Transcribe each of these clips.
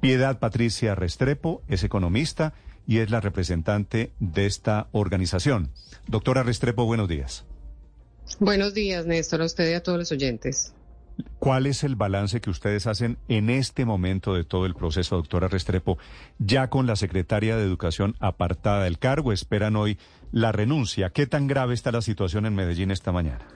Piedad Patricia Restrepo es economista y es la representante de esta organización. Doctora Restrepo, buenos días. Buenos días, Néstor, a usted y a todos los oyentes. ¿Cuál es el balance que ustedes hacen en este momento de todo el proceso, doctora Restrepo? Ya con la secretaria de Educación apartada del cargo, esperan hoy la renuncia. ¿Qué tan grave está la situación en Medellín esta mañana?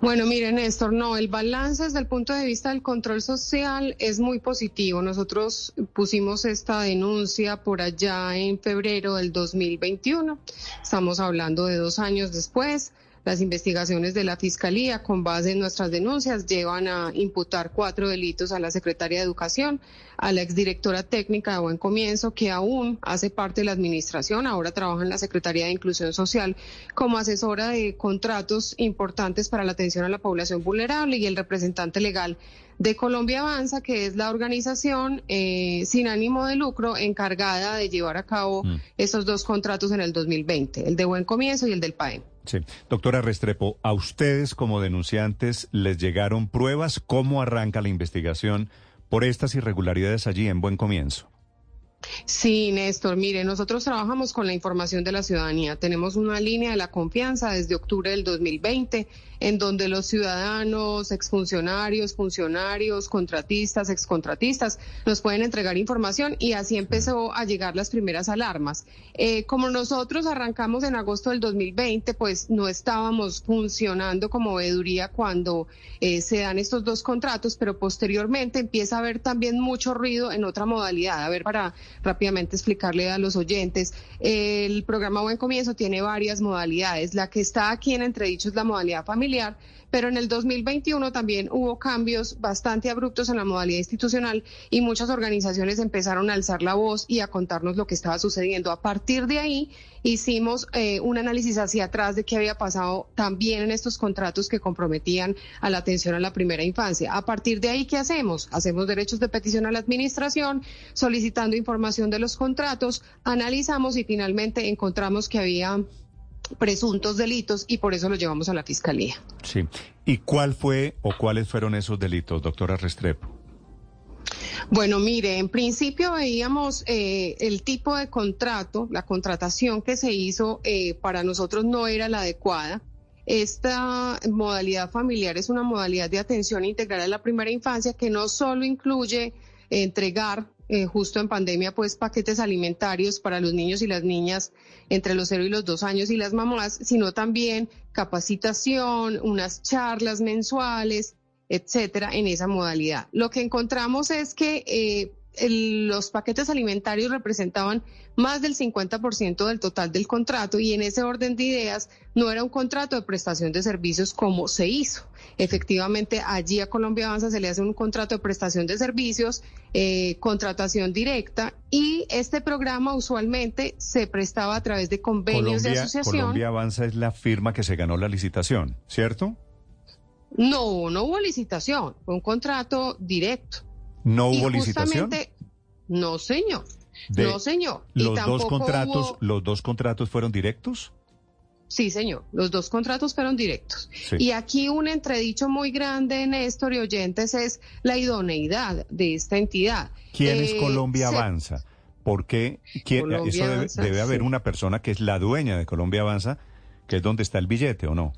Bueno, mire, Néstor, no, el balance desde el punto de vista del control social es muy positivo. Nosotros pusimos esta denuncia por allá en febrero del 2021. Estamos hablando de dos años después. Las investigaciones de la Fiscalía, con base en nuestras denuncias, llevan a imputar cuatro delitos a la Secretaria de Educación, a la exdirectora técnica de Buen Comienzo, que aún hace parte de la Administración, ahora trabaja en la Secretaría de Inclusión Social como asesora de contratos importantes para la atención a la población vulnerable y el representante legal de Colombia Avanza, que es la organización eh, sin ánimo de lucro encargada de llevar a cabo mm. esos dos contratos en el 2020, el de Buen Comienzo y el del PAE. Doctora Restrepo, ¿a ustedes como denunciantes les llegaron pruebas? ¿Cómo arranca la investigación por estas irregularidades allí en buen comienzo? Sí, Néstor, mire, nosotros trabajamos con la información de la ciudadanía. Tenemos una línea de la confianza desde octubre del 2020, en donde los ciudadanos, exfuncionarios, funcionarios, contratistas, excontratistas, nos pueden entregar información y así empezó a llegar las primeras alarmas. Eh, como nosotros arrancamos en agosto del 2020, pues no estábamos funcionando como veeduría cuando eh, se dan estos dos contratos, pero posteriormente empieza a haber también mucho ruido en otra modalidad. A ver, para rápidamente explicarle a los oyentes. El programa Buen Comienzo tiene varias modalidades. La que está aquí en entredicho es la modalidad familiar, pero en el 2021 también hubo cambios bastante abruptos en la modalidad institucional y muchas organizaciones empezaron a alzar la voz y a contarnos lo que estaba sucediendo. A partir de ahí hicimos eh, un análisis hacia atrás de qué había pasado también en estos contratos que comprometían a la atención a la primera infancia. A partir de ahí, ¿qué hacemos? Hacemos derechos de petición a la administración, solicitando información de los contratos, analizamos y finalmente encontramos que había presuntos delitos y por eso los llevamos a la fiscalía. Sí. ¿Y cuál fue o cuáles fueron esos delitos, doctora Restrepo? Bueno, mire, en principio veíamos eh, el tipo de contrato, la contratación que se hizo eh, para nosotros no era la adecuada. Esta modalidad familiar es una modalidad de atención integral a la primera infancia que no solo incluye entregar eh, justo en pandemia, pues paquetes alimentarios para los niños y las niñas entre los cero y los dos años y las mamás, sino también capacitación, unas charlas mensuales, etcétera, en esa modalidad. Lo que encontramos es que eh, los paquetes alimentarios representaban más del 50% del total del contrato y en ese orden de ideas no era un contrato de prestación de servicios como se hizo. Efectivamente, allí a Colombia Avanza se le hace un contrato de prestación de servicios, eh, contratación directa y este programa usualmente se prestaba a través de convenios de asociación. Colombia Avanza es la firma que se ganó la licitación, ¿cierto? No, no hubo licitación, fue un contrato directo. ¿No hubo licitación? No, señor. no, señor. Los dos contratos, los dos contratos fueron directos. Sí, señor. Los dos contratos fueron directos. Y aquí un entredicho muy grande, Néstor y oyentes, es la idoneidad de esta entidad. ¿Quién es eh, Colombia Avanza? ¿Por qué? eso debe, haber una persona que es la dueña de Colombia Avanza, que es donde está el billete, ¿o no?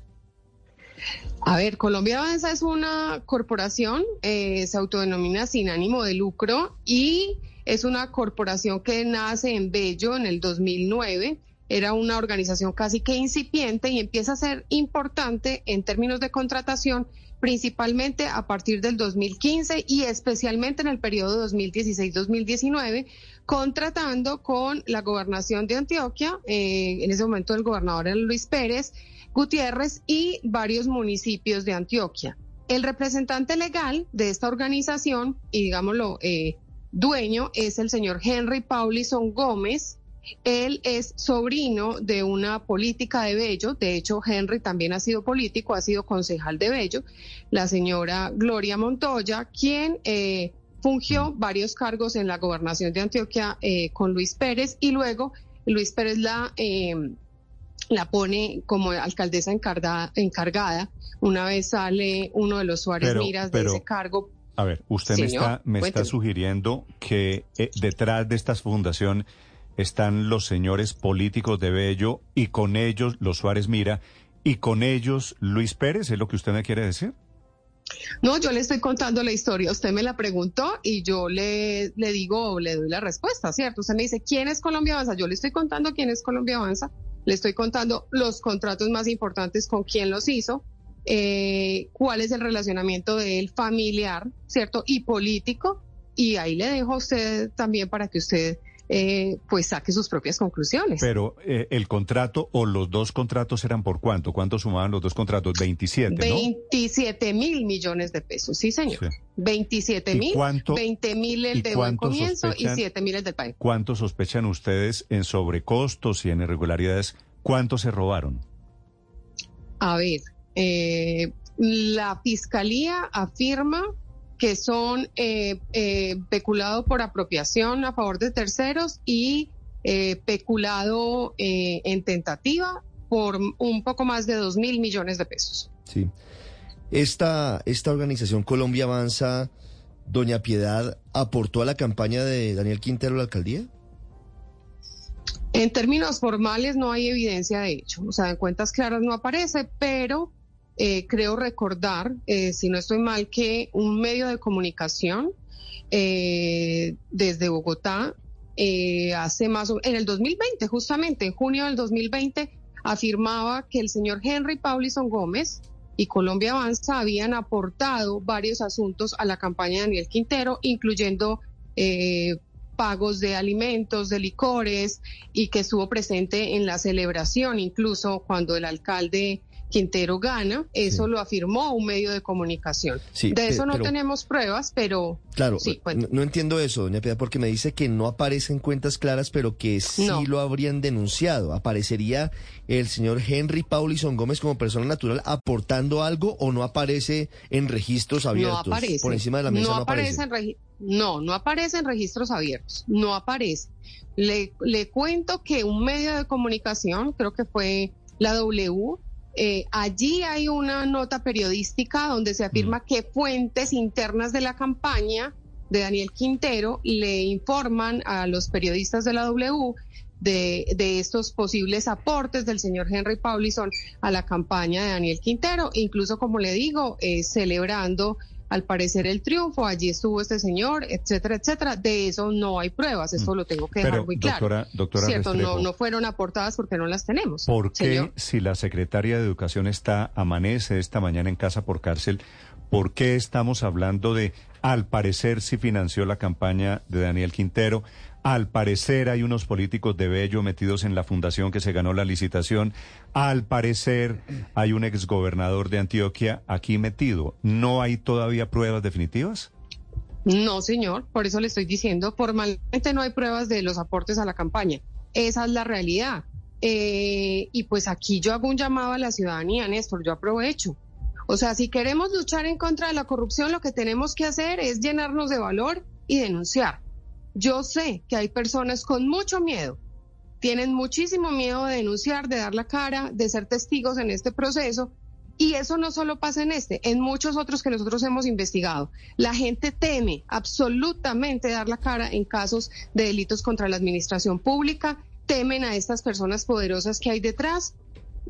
A ver, Colombia Avanza es una corporación, eh, se autodenomina sin ánimo de lucro y es una corporación que nace en Bello en el 2009. Era una organización casi que incipiente y empieza a ser importante en términos de contratación, principalmente a partir del 2015 y especialmente en el periodo 2016-2019, contratando con la gobernación de Antioquia, eh, en ese momento el gobernador Luis Pérez, Gutiérrez y varios municipios de Antioquia. El representante legal de esta organización, y digámoslo, eh, dueño, es el señor Henry Paulison Gómez. Él es sobrino de una política de Bello, de hecho Henry también ha sido político, ha sido concejal de Bello, la señora Gloria Montoya, quien eh, fungió varios cargos en la gobernación de Antioquia eh, con Luis Pérez y luego Luis Pérez la la pone como alcaldesa encargada, encargada. Una vez sale uno de los Suárez Miras de ese cargo A ver, usted me está, me está sugiriendo que eh, detrás de esta fundación están los señores políticos de Bello y con ellos los Suárez Mira y con ellos Luis Pérez, ¿es lo que usted me quiere decir? No, yo le estoy contando la historia. Usted me la preguntó y yo le, le digo, le doy la respuesta, ¿cierto? Usted me dice, ¿quién es Colombia Avanza? Yo le estoy contando quién es Colombia Avanza. Le estoy contando los contratos más importantes, con quién los hizo, eh, cuál es el relacionamiento de él familiar, ¿cierto? Y político. Y ahí le dejo a usted también para que usted eh, pues saque sus propias conclusiones. Pero eh, el contrato o los dos contratos eran por cuánto? ¿Cuánto sumaban los dos contratos? 27, ¿no? 27 mil millones de pesos, sí, señor. 27 mil, 20 mil el de buen comienzo y 7 mil el del país. ¿Cuánto sospechan ustedes en sobrecostos y en irregularidades? ¿Cuánto se robaron? A ver, eh, la fiscalía afirma que son eh, eh, peculado por apropiación a favor de terceros y eh, peculado eh, en tentativa por un poco más de dos mil millones de pesos. Sí. Esta, esta organización Colombia Avanza, Doña Piedad, ¿aportó a la campaña de Daniel Quintero a la alcaldía? En términos formales no hay evidencia de hecho, o sea, en cuentas claras no aparece, pero eh, creo recordar, eh, si no estoy mal, que un medio de comunicación eh, desde Bogotá hace más en el 2020, justamente en junio del 2020, afirmaba que el señor Henry Paulison Gómez y Colombia Avanza habían aportado varios asuntos a la campaña de Daniel Quintero, incluyendo pagos de alimentos, de licores, y que estuvo presente en la celebración, incluso cuando el alcalde Quintero gana, eso lo afirmó un medio de comunicación. de eso no tenemos pruebas, pero... Claro, no, entiendo eso, doña Piedad, porque me dice que no aparecen cuentas claras, pero que sí lo habrían denunciado. ¿Aparecería el señor Henry Paulison Gómez como persona natural aportando algo o no aparece en registros abiertos? No aparece. Por encima de la mesa no, aparece. no, no aparece en registros abiertos, no aparece. Le, le cuento que un medio de comunicación, creo que fue la W, eh, allí hay una nota periodística donde se afirma mm. que fuentes internas de la campaña de Daniel Quintero le informan a los periodistas de la W de, estos posibles aportes del señor Henry Paulison a la campaña de Daniel Quintero, incluso como le digo, eh, celebrando al parecer el triunfo, allí estuvo este señor, etcétera, etcétera. De eso no hay pruebas, eso mm. lo tengo que dejar muy claro. Doctora, Cierto, no, no fueron aportadas porque no las tenemos. ¿Por qué si la secretaria de Educación está, amanece esta mañana en casa por cárcel, por qué estamos hablando de, al parecer, si financió la campaña de Daniel Quintero? Al parecer hay unos políticos de Bello metidos en la fundación que se ganó la licitación. Al parecer hay un exgobernador de Antioquia aquí metido. ¿No hay todavía pruebas definitivas? No, señor. Por eso le estoy diciendo, formalmente no hay pruebas de los aportes a la campaña. Esa es la realidad. Eh, y pues aquí yo hago un llamado a la ciudadanía, Néstor, yo aprovecho. O sea, si queremos luchar en contra de la corrupción, lo que tenemos que hacer es llenarnos de valor y denunciar. Yo sé que hay personas con mucho miedo, tienen muchísimo miedo de denunciar, de dar la cara, de ser testigos en este proceso. Y eso no solo pasa en este, en muchos otros que nosotros hemos investigado. La gente teme absolutamente dar la cara en casos de delitos contra la administración pública, temen a estas personas poderosas que hay detrás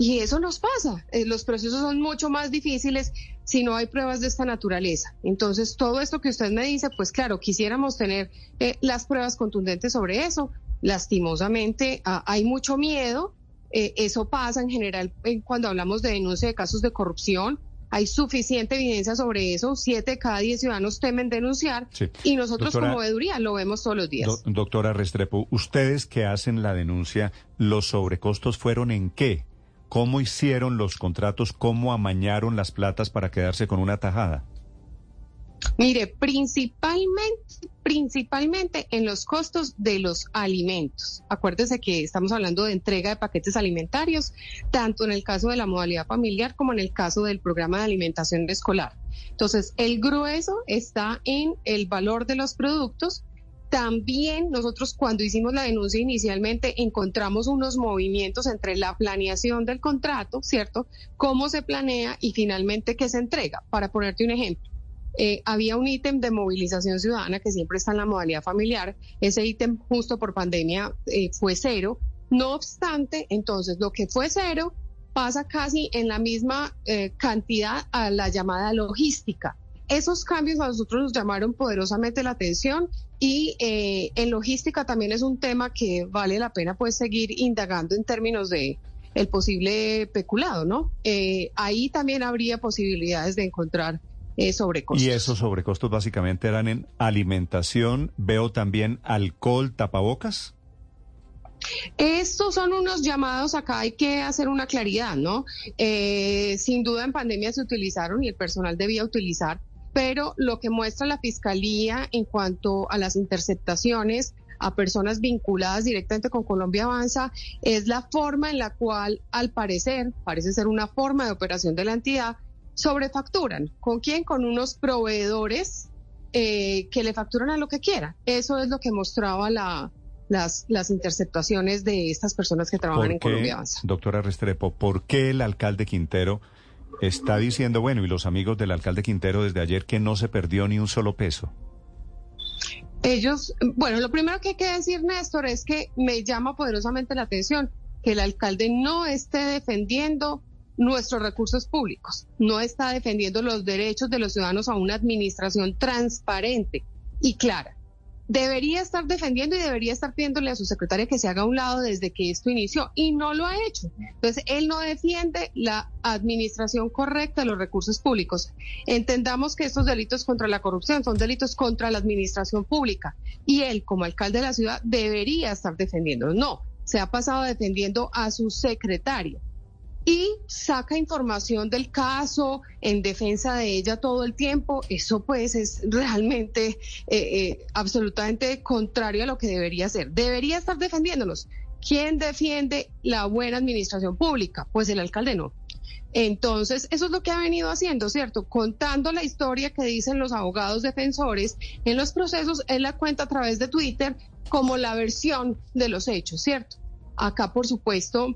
y eso nos pasa. Eh, los procesos son mucho más difíciles si no hay pruebas de esta naturaleza. Entonces, todo esto que usted me dice, pues claro, quisiéramos tener eh, las pruebas contundentes sobre eso. Lastimosamente, ah, hay mucho miedo. Eh, eso pasa en general cuando hablamos de denuncia de casos de corrupción. Hay suficiente evidencia sobre eso. Siete de cada diez ciudadanos temen denunciar y nosotros como veeduría lo vemos todos los días. doctora Restrepo, ustedes que hacen la denuncia, ¿los sobrecostos fueron en qué? ¿Cómo hicieron los contratos? ¿Cómo amañaron las platas para quedarse con una tajada? Mire, principalmente, principalmente en los costos de los alimentos. Acuérdese que estamos hablando de entrega de paquetes alimentarios, tanto en el caso de la modalidad familiar como en el caso del programa de alimentación escolar. Entonces, el grueso está en el valor de los productos también nosotros cuando hicimos la denuncia inicialmente encontramos unos movimientos entre la planeación del contrato, ¿cierto? Cómo se planea y finalmente qué se entrega. Para ponerte un ejemplo, eh, había un ítem de movilización ciudadana que siempre está en la modalidad familiar. Ese ítem justo por pandemia eh, fue cero. No obstante, entonces lo que fue cero pasa casi en la misma eh, cantidad a la llamada logística. Esos cambios a nosotros nos llamaron poderosamente la atención y en logística también es un tema que vale la pena pues seguir indagando en términos de el posible peculado, ¿no? ahí también habría posibilidades de encontrar eh, sobrecostos. Y esos sobrecostos básicamente eran en alimentación, veo también alcohol, tapabocas. Estos son unos llamados, acá hay que hacer una claridad, ¿no? Eh, sin duda en pandemia se utilizaron y el personal debía utilizar, pero lo que muestra la Fiscalía en cuanto a las interceptaciones a personas vinculadas directamente con Colombia Avanza es la forma en la cual, al parecer, parece ser una forma de operación de la entidad, sobrefacturan. ¿Con quién? Con unos proveedores eh, que le facturan a lo que quiera. Eso es lo que mostraba la, las, las interceptaciones de estas personas que trabajan en Colombia Avanza. Doctora Restrepo, ¿por qué el alcalde Quintero está diciendo, bueno, y los amigos del alcalde Quintero desde ayer que no se perdió ni un solo peso? Ellos, bueno, lo primero que hay que decir, Néstor, es que me llama poderosamente la atención que el alcalde no esté defendiendo nuestros recursos públicos, no está defendiendo los derechos de los ciudadanos a una administración transparente y clara. Debería estar defendiendo y debería estar pidiéndole a su secretaria que se haga a un lado desde que esto inició y no lo ha hecho. Entonces, él no defiende la administración correcta de los recursos públicos. Entendamos que estos delitos contra la corrupción son delitos contra la administración pública y él, como alcalde de la ciudad, debería estar defendiendo. No, se ha pasado defendiendo a su secretaria y saca información del caso en defensa de ella todo el tiempo. Eso pues es realmente eh, eh, absolutamente contrario a lo que debería ser. Debería estar defendiéndonos. ¿Quién defiende la buena administración pública? Pues el alcalde no. Entonces, eso es lo que ha venido haciendo, ¿cierto? Contando la historia que dicen los abogados defensores en los procesos, él la cuenta a través de Twitter como la versión de los hechos, ¿cierto? Acá, por supuesto,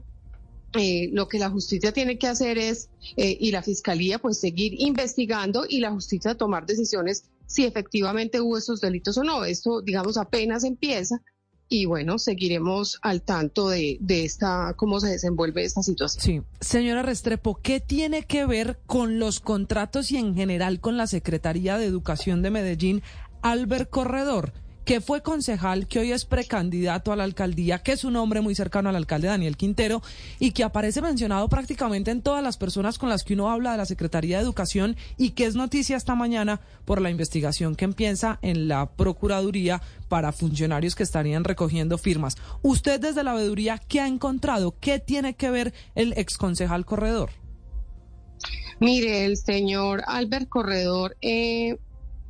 eh, lo que la justicia tiene que hacer es, eh, y la fiscalía, pues seguir investigando y la justicia tomar decisiones si efectivamente hubo esos delitos o no. Esto, digamos, apenas empieza y bueno, seguiremos al tanto de, de esta, cómo se desenvuelve esta situación. Sí, señora Restrepo, ¿qué tiene que ver con los contratos y en general con la Secretaría de Educación de Medellín, Albert Corredor? Que fue concejal, que hoy es precandidato a la alcaldía, que es un hombre muy cercano al alcalde Daniel Quintero y que aparece mencionado prácticamente en todas las personas con las que uno habla de la Secretaría de Educación y que es noticia esta mañana por la investigación que empieza en la Procuraduría para funcionarios que estarían recogiendo firmas. Usted desde la veeduría, ¿qué ha encontrado? ¿Qué tiene que ver el exconcejal Corredor? Mire, el señor Albert Corredor eh,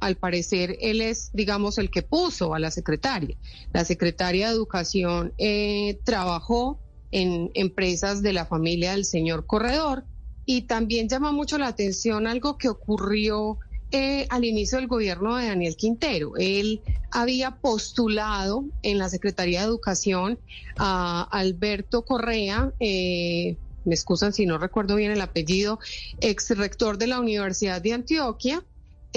al parecer él es, digamos, el que puso a la secretaria. La secretaria de Educación eh, trabajó en empresas de la familia del señor Corredor y también llama mucho la atención algo que ocurrió eh, al inicio del gobierno de Daniel Quintero. Él había postulado en la Secretaría de Educación a Alberto Correa. Eh, me excusan si no recuerdo bien el apellido, ex rector de la Universidad de Antioquia,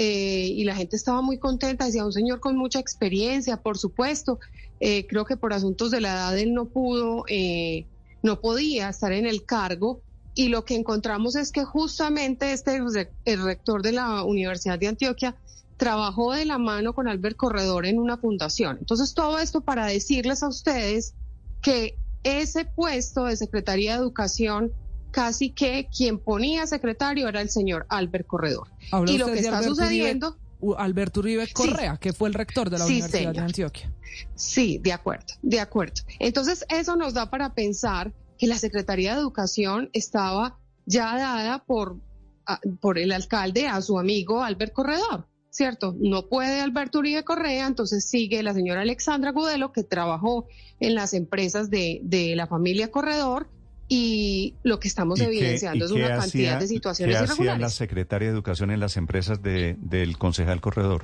eh, y la gente estaba muy contenta, decía un señor con mucha experiencia, por supuesto. Eh, creo que por asuntos de la edad él no pudo, eh, no podía estar en el cargo. Y lo que encontramos es que justamente este, el rector de la Universidad de Antioquia, trabajó de la mano con Albert Corredor en una fundación. Entonces, todo esto para decirles a ustedes que ese puesto de Secretaría de Educación casi que quien ponía secretario era el señor Albert Corredor. y lo que está sucediendo... Alberto Uribe Correa, que fue el rector de la Universidad de Antioquia. Sí, de acuerdo, de acuerdo. Entonces, eso nos da para pensar que la Secretaría de Educación estaba ya dada por, por el alcalde a su amigo Albert Corredor. ¿cierto? No puede Alberto Uribe Correa, entonces sigue la señora Alexandra Gudelo, que trabajó en las empresas de, de la familia Corredor, y lo que estamos evidenciando es una cantidad de situaciones ¿qué hacía la secretaria de Educación en las empresas de, del concejal Corredor?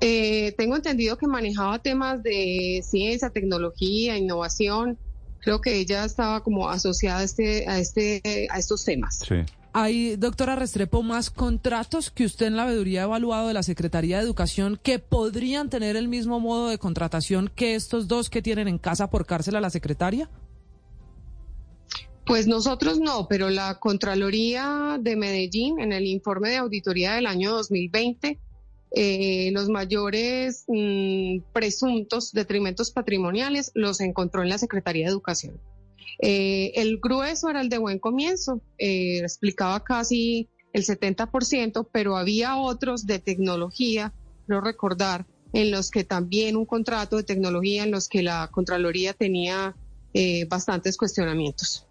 Eh, tengo entendido que manejaba temas de ciencia, tecnología, innovación. Creo que ella estaba como asociada a este, a este, a estos temas. Sí. hay, doctora Restrepo, más contratos que usted en la veeduría ha evaluado de la Secretaría de Educación que podrían tener el mismo modo de contratación que estos dos que tienen en casa por cárcel a la secretaria? Pues nosotros no, pero la Contraloría de Medellín, en el informe de auditoría del año 2020, eh, los mayores mm, presuntos detrimentos patrimoniales los encontró en la Secretaría de Educación. Eh, el grueso era el de buen comienzo, eh, explicaba casi el 70%, pero había otros de tecnología, no recordar, en los que también un contrato de tecnología en los que la Contraloría tenía eh, bastantes cuestionamientos.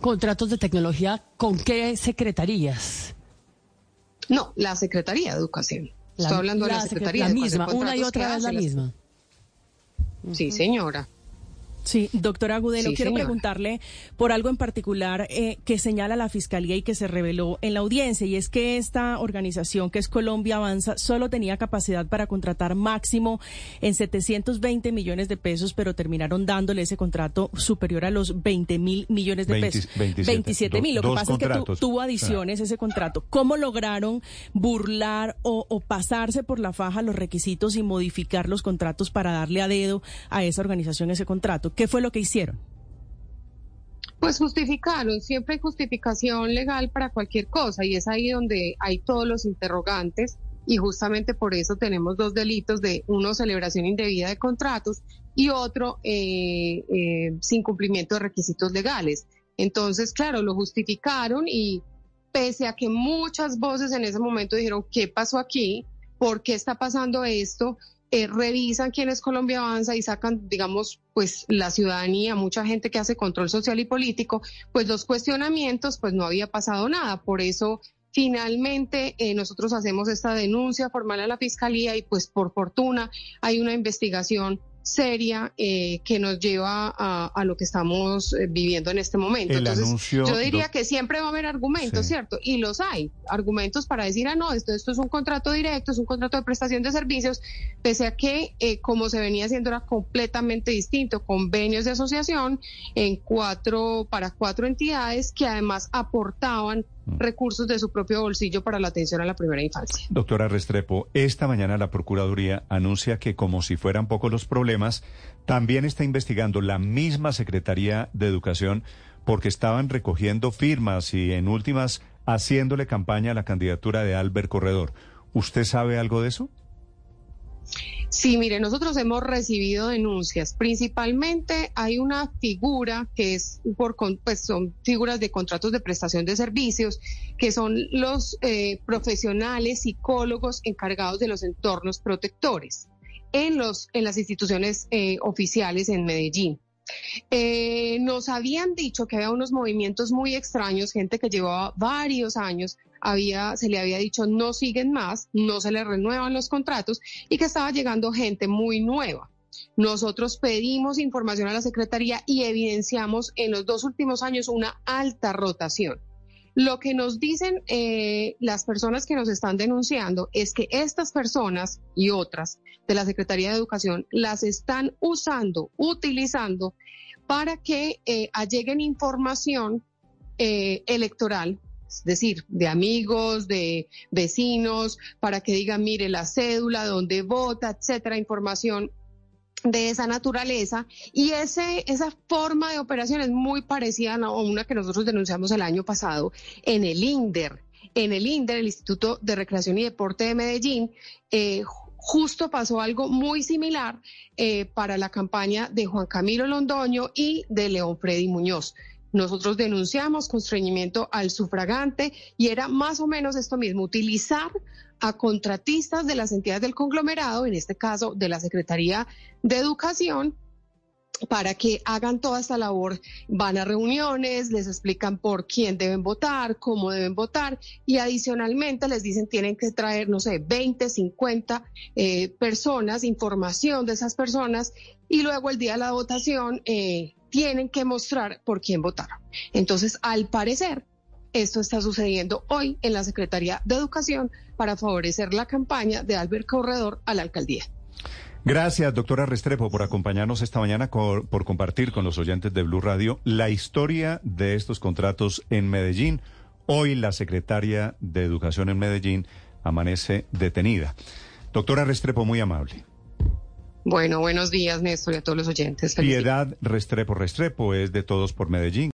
¿Contratos de tecnología con qué secretarías? No, la Secretaría de Educación. Estoy hablando de la Secretaría. La misma, una y otra vez la misma. Sí, señora. Sí, doctora Agudelo, quiero preguntarle por algo en particular eh, que señala la Fiscalía y que se reveló en la audiencia, y es que esta organización, que es Colombia Avanza, solo tenía capacidad para contratar máximo en 720 millones de pesos, pero terminaron dándole ese contrato superior a los 20 mil millones de pesos. 27 mil. Lo que pasa es que tuvo adiciones ese contrato. ¿Cómo lograron burlar o, o pasarse por la faja los requisitos y modificar los contratos para darle a dedo a esa organización ese contrato? ¿Qué fue lo que hicieron? Pues justificaron, siempre hay justificación legal para cualquier cosa y es ahí donde hay todos los interrogantes y justamente por eso tenemos dos delitos de uno celebración indebida de contratos y otro eh, eh, sin cumplimiento de requisitos legales. Entonces, claro, lo justificaron y pese a que muchas voces en ese momento dijeron, ¿qué pasó aquí? ¿Por qué está pasando esto? Eh, revisan quién es Colombia Avanza y sacan, digamos, pues la ciudadanía, mucha gente que hace control social y político, pues los cuestionamientos, pues no había pasado nada. Por eso finalmente eh, nosotros hacemos esta denuncia formal a la fiscalía y pues por fortuna hay una investigación seria eh, que nos lleva a, lo que estamos eh, viviendo en este momento. Entonces, yo diría que siempre va a haber argumentos, ¿cierto? Y los hay, argumentos para decir, ah, no, esto, esto es un contrato directo, es un contrato de prestación de servicios, pese a que, eh, como se venía haciendo, era completamente distinto, convenios de asociación en cuatro, para cuatro entidades que además aportaban. Recursos de su propio bolsillo para la atención a la primera infancia. Doctora Restrepo, esta mañana la Procuraduría anuncia que como si fueran pocos los problemas, también está investigando la misma Secretaría de Educación porque estaban recogiendo firmas y en últimas haciéndole campaña a la candidatura de Albert Corredor. ¿Usted sabe algo de eso? Sí, mire, nosotros hemos recibido denuncias. Principalmente hay una figura que es por, pues son figuras de contratos de prestación de servicios, que son los eh, profesionales psicólogos encargados de los entornos protectores en los en las instituciones eh, oficiales en Medellín. Eh, nos habían dicho que había unos movimientos muy extraños, gente que llevaba varios años había, se le había dicho no siguen más, no se le renuevan los contratos y que estaba llegando gente muy nueva. Nosotros pedimos información a la Secretaría y evidenciamos en los dos últimos años una alta rotación. Lo que nos dicen eh, las personas que nos están denunciando es que estas personas y otras de la Secretaría de Educación las están usando, utilizando para que eh, alleguen información eh, electoral es decir, de amigos, de vecinos, para que digan, mire la cédula, dónde vota, etcétera, información de esa naturaleza y ese, esa forma de operación es muy parecida a una que nosotros denunciamos el año pasado en el INDER. En el INDER, el Instituto de Recreación y Deporte de Medellín, eh, justo pasó algo muy similar eh, para la campaña de Juan Camilo Londoño y de León Freddy Muñoz. Nosotros denunciamos constreñimiento al sufragante y era más o menos esto mismo, utilizar a contratistas de las entidades del conglomerado, en este caso de la Secretaría de Educación, para que hagan toda esta labor. Van a reuniones, les explican por quién deben votar, cómo deben votar y adicionalmente les dicen tienen que traer, no sé, 20, 50 eh, personas, información de esas personas y luego el día de la votación eh, tienen que mostrar por quién votaron. Entonces, al parecer, esto está sucediendo hoy en la Secretaría de Educación para favorecer la campaña de Albert Corredor a la alcaldía. Gracias, doctora Restrepo, por acompañarnos esta mañana, por compartir con los oyentes de Blue Radio la historia de estos contratos en Medellín. Hoy la secretaria de Educación en Medellín amanece detenida. Doctora Restrepo, muy amable. Bueno, buenos días, Néstor, y a todos los oyentes. Piedad Restrepo Restrepo es de Todos por Medellín.